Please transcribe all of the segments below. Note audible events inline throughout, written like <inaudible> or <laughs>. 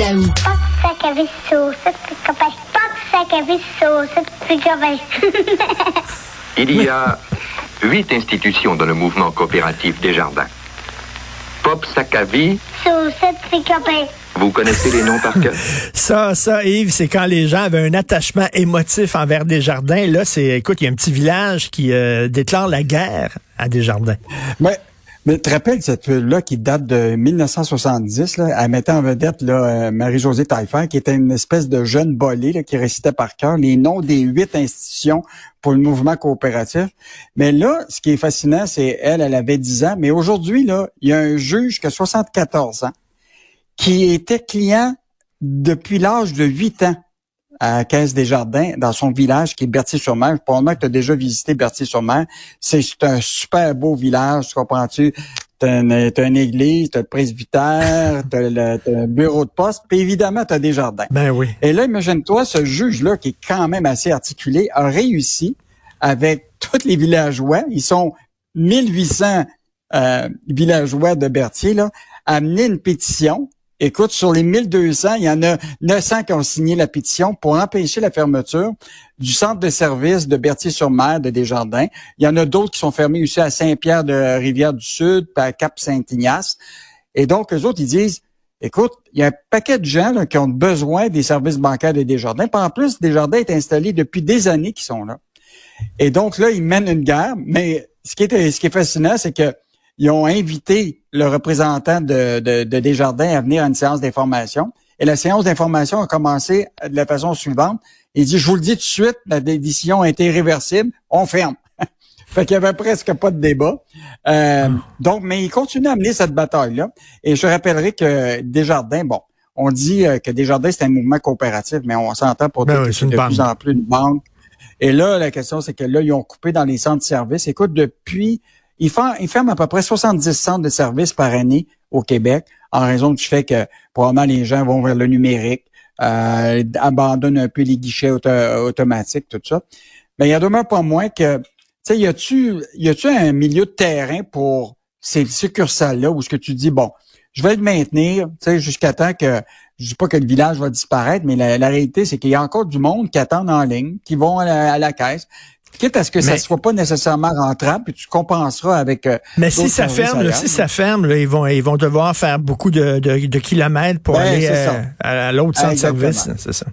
Daou. Pas de sac à vaisseau, ça te copain. Pas de sac à vaisseau, ça te copain. Il y a huit institutions dans le mouvement coopératif des jardins. Pop Sakavi, vous connaissez les noms par cœur? <laughs> Ça, ça, Yves, c'est quand les gens avaient un attachement émotif envers Desjardins. Là, c'est, écoute, il y a un petit village qui euh, déclare la guerre à Desjardins. Mais, mais tu te rappelles cette pub-là qui date de 1970, là, elle mettait en vedette là, euh, Marie-Josée Taillefer, qui était une espèce de jeune bolée là, qui récitait par cœur les noms des huit institutions pour le mouvement coopératif. Mais là, ce qui est fascinant, c'est elle, elle avait 10 ans, mais aujourd'hui, là, il y a un juge qui a 74 ans, qui était client depuis l'âge de 8 ans à Caisse des Jardins, dans son village qui est Berthier-sur-Mer. Probablement que tu as déjà visité Berthier-sur-Mer. C'est c'est un super beau village, tu comprends-tu? T'as une, t'as une église, t'as le presbytère, <laughs> t'as le, t'as un bureau de poste, puis évidemment, t'as des jardins. Ben oui. Et là, imagine-toi, ce juge-là, qui est quand même assez articulé, a réussi avec tous les villageois, ils sont 1800 euh, villageois de Berthier, là, à amener une pétition. Écoute, sur les 1200, il y en a 900 qui ont signé la pétition pour empêcher la fermeture du centre de service de Berthier-sur-Mer de Desjardins. Il y en a d'autres qui sont fermés aussi à Saint-Pierre de Rivière-du-Sud, à Cap-Saint-Ignace. Et donc, eux autres, ils disent, écoute, il y a un paquet de gens là, qui ont besoin des services bancaires de Desjardins. Puis en plus, Desjardins est installé depuis des années qu'ils sont là. Et donc là, ils mènent une guerre. Mais ce qui est, ce qui est fascinant, c'est que ils ont invité le représentant de, de, de Desjardins à venir à une séance d'information. Et la séance d'information a commencé de la façon suivante. Il dit, je vous le dis tout de suite, la décision a été irréversible, on ferme. <laughs> fait qu'il y avait presque pas de débat. Euh, Donc, mais il continue à mener cette bataille-là. Et je rappellerai que Desjardins, bon, on dit euh, que Desjardins, c'est un mouvement coopératif, mais on s'entend pour Ben dire oui, que c'est de banque. plus en plus une banque. Et là, la question, c'est que là, ils ont coupé dans les centres de services. Écoute, depuis, ils, ferment à peu près 70 centres de services par année au Québec, en raison du fait que probablement les gens vont vers le numérique, euh, abandonnent un peu les guichets auto- automatiques, tout ça. Mais il y a demeure pas moins que, tu sais, y a-tu, y a-tu un milieu de terrain pour ces succursales-là où ce que tu dis, bon, je vais le maintenir, tu sais, jusqu'à temps que, je dis pas que le village va disparaître, mais la, réalité, c'est qu'il y a encore du monde qui attendent en ligne, qui vont à la caisse, quitte à ce que ça Mais- soit pas nécessairement rentable, puis tu compenseras avec euh, Mais si ça ferme, là, si ça ferme, là, ils vont ils vont devoir faire beaucoup de, de, de kilomètres pour Ben, aller euh, à, à l'autre centre de service. C'est ça.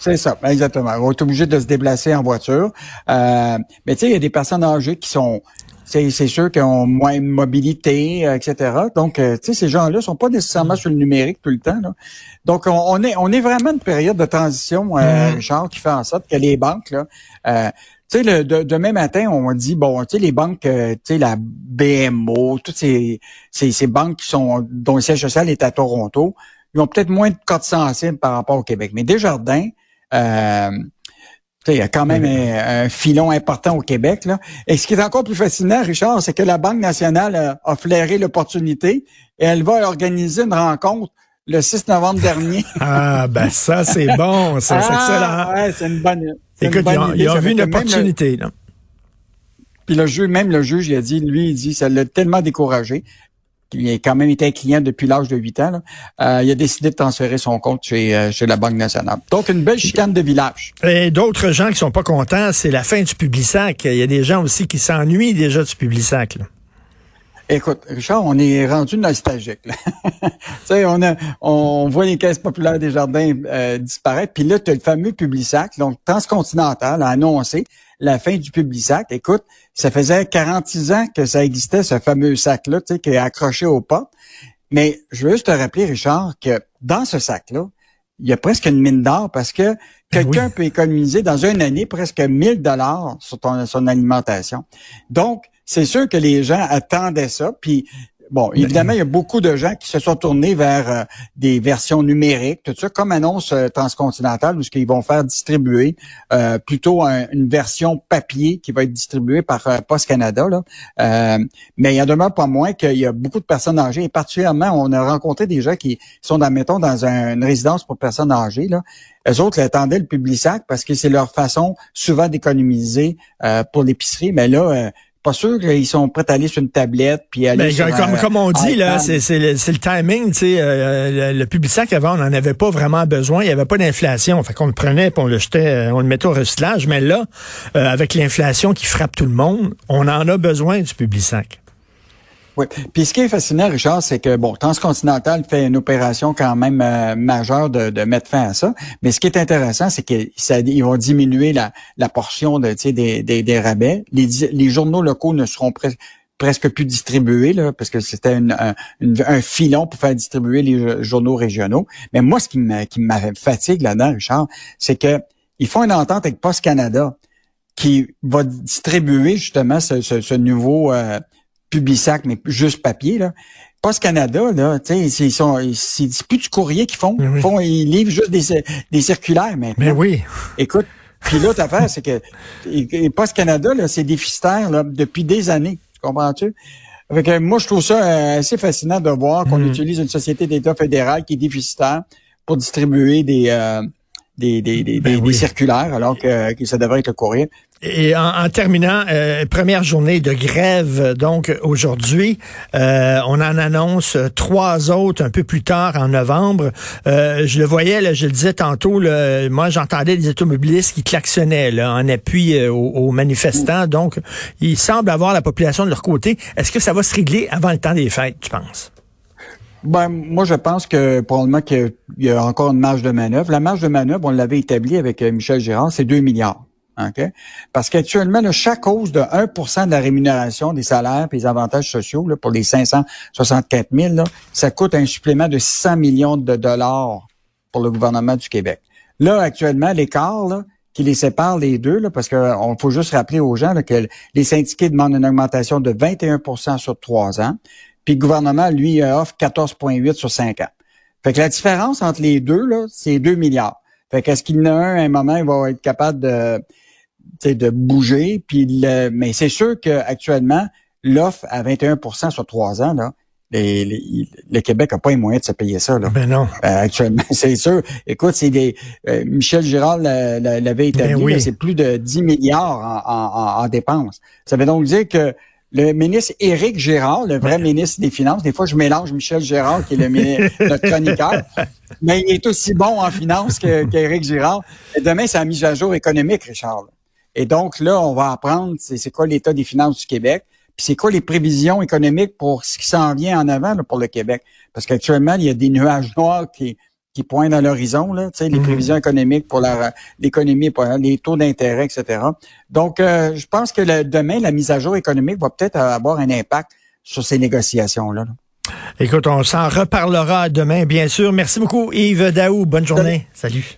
C'est ça, exactement. On est obligé de se déplacer en voiture. Euh, mais tu sais, il y a des personnes âgées qui sont, c'est c'est sûr, qui ont moins de mobilité, euh, etc. Donc, euh, tu sais, ces gens-là sont pas nécessairement sur le numérique tout le temps. là. Donc, on, on est on est vraiment une période de transition, euh, Mhm. Richard, qui fait en sorte que les banques, là, euh, tu sais, le, de- demain matin, on dit, bon, tu sais, les banques, euh, tu sais, la BMO, toutes ces, ces, ces banques qui sont, dont le siège social est à Toronto, ils ont peut-être moins de codes sensibles par rapport au Québec. Mais Desjardins, euh, tu sais, il y a quand même un, un filon important au Québec. Là. Et ce qui est encore plus fascinant, Richard, c'est que la Banque nationale a, a flairé l'opportunité et elle va organiser une rencontre le 6 novembre dernier. <laughs> Ah, ben ça, c'est bon. C'est Ah, excellent. ouais, c'est une bonne. c'est une Écoute, bonne ils ont, vu une le- opportunité. là. Puis le juge, même le juge, il a dit, lui, il dit, ça l'a tellement découragé. Il a quand même été un client depuis l'âge de 8 ans. là. Euh, il a décidé de transférer son compte chez, euh, chez la Banque nationale. Donc, une belle chicane de village. Et d'autres gens qui sont pas contents, c'est la fin du Publisac. Il y a des gens aussi qui s'ennuient déjà du Publisac. là. Écoute, Richard, on est rendu nostalgique. là. <laughs> on a, on voit les caisses populaires des jardins euh, disparaître. Puis là, tu as le fameux Publisac, donc Transcontinental a annoncé la fin du Publisac. Écoute, ça faisait 46 ans que ça existait, ce fameux sac-là, qui est accroché aux portes. Mais je veux juste te rappeler, Richard, que dans ce sac-là, il y a presque une mine d'or parce que quelqu'un oui. peut économiser dans une année presque 1000 dollars sur ton- son alimentation. Donc, c'est sûr que les gens attendaient ça. Puis, bon, évidemment, il y a beaucoup de gens qui se sont tournés vers euh, des versions numériques, tout ça, comme annonce euh, Transcontinental, où ce qu'ils vont faire distribuer euh, plutôt un- une version papier qui va être distribuée par euh, Post Canada. Là. Euh, mais il y en demeure pas moins qu'il y a beaucoup de personnes âgées, et particulièrement, on a rencontré des gens qui sont, dans, mettons, dans un- une résidence pour personnes âgées. Là. Eux autres attendaient le Publisac parce que c'est leur façon souvent d'économiser euh, pour l'épicerie. Mais là, euh, pas sûr qu'ils sont prêts à aller sur une tablette puis aller ben, comme, comme on dit là, c'est le, le timing. Tu sais, euh, le, le sac avant, on n'en avait pas vraiment besoin. Il n'y avait pas d'inflation. Fait qu'on le prenait, puis on le jetait, euh, on le mettait au recyclage. Mais là, euh, avec l'inflation qui frappe tout le monde, on en a besoin du sac. Oui. Puis ce qui est fascinant, Richard, c'est que bon, Transcontinental fait une opération quand même euh, majeure de, de, mettre fin à ça. Mais ce qui est intéressant, c'est qu'ils vont diminuer la, la portion de, des, des, des rabais. Les, les journaux locaux ne seront presque plus distribués, là, parce que c'était un, un, filon pour faire distribuer les journaux régionaux. Mais moi, ce qui me, fatigue là-dedans, Richard, c'est que ils font une entente avec Post Canada qui va distribuer justement ce, ce, ce nouveau euh, Publisac, mais juste papier, là. Post Canada, là, tu sais, sont, c'est plus du courrier qu'ils font. Ils font, ils livrent juste des, des circulaires maintenant. Mais oui. Écoute, puis l'autre affaire, c'est que Post Canada, là, c'est déficitaire, là, depuis des années. Comprends-tu? Avec, moi, je trouve ça euh, assez fascinant de voir qu'on mm. utilise une société d'État fédéral qui est déficitaire pour distribuer des, euh, des, des, des, ben des, circulaires, alors que, que, ça devrait être le courrier. Et en, terminant, euh, première journée de grève, donc aujourd'hui, euh, on en annonce trois autres un peu plus tard en novembre. Euh, je le voyais, là, je le disais tantôt, là, moi j'entendais des automobilistes qui klaxonnaient là, en appui aux, aux, manifestants. Donc, il semble avoir la population de leur côté. Est-ce que ça va se régler avant le temps des fêtes, tu penses? Ben, moi, je pense que probablement qu'il y a encore une marge de manœuvre. La marge de manœuvre, on l'avait établie avec euh, Michel Girard, c'est 2 milliards. Okay? Parce qu'actuellement, chaque hausse de 1% de la rémunération des salaires et des avantages sociaux là, pour les 564 000, là, ça coûte un supplément de 600 millions de dollars pour le gouvernement du Québec. Là, actuellement, l'écart qui les sépare les deux, là, parce qu'on faut juste rappeler aux gens que les syndiqués demandent une augmentation de 21% sur trois ans. Puis le gouvernement, lui, offre 14,8 sur 5 ans. Fait que la différence entre les deux, c'est 2 milliards. Fait qu'est-ce qu'il y en a un, à un moment, il va être capable de, de bouger. Puis mais c'est sûr qu'actuellement, l'offre à 21% sur 3 ans, là, le Québec n'a pas les moyens de se payer ça. Là. Ben non. Euh, actuellement, <laughs> c'est sûr. Écoute, c'est des. Euh, Michel Girard l'avait établi, ben oui. c'est plus de 10 milliards en, en, en, dépenses. Ça veut donc dire que le ministre Éric Gérard, le vrai ministre des Finances. Des fois, je mélange Michel Gérard, qui est le <laughs> notre chroniqueur, mais il est aussi bon en finance qu'Éric Gérard. Et demain, c'est la mise à jour économique, Richard. Et donc, là, on va apprendre c'est quoi l'état des finances du Québec, puis c'est quoi les prévisions économiques pour ce qui s'en vient en avant pour le Québec. Parce qu'actuellement, il y a des nuages noirs qui, qui pointent à l'horizon, là, les mhm. prévisions économiques pour l'économie, les taux d'intérêt, etc. Donc, euh, je pense que le, demain, la mise à jour économique va peut-être avoir un impact sur ces négociations-là. Écoute, on s'en reparlera demain, bien sûr. Merci beaucoup, Yves Daou. Bonne journée. Salut.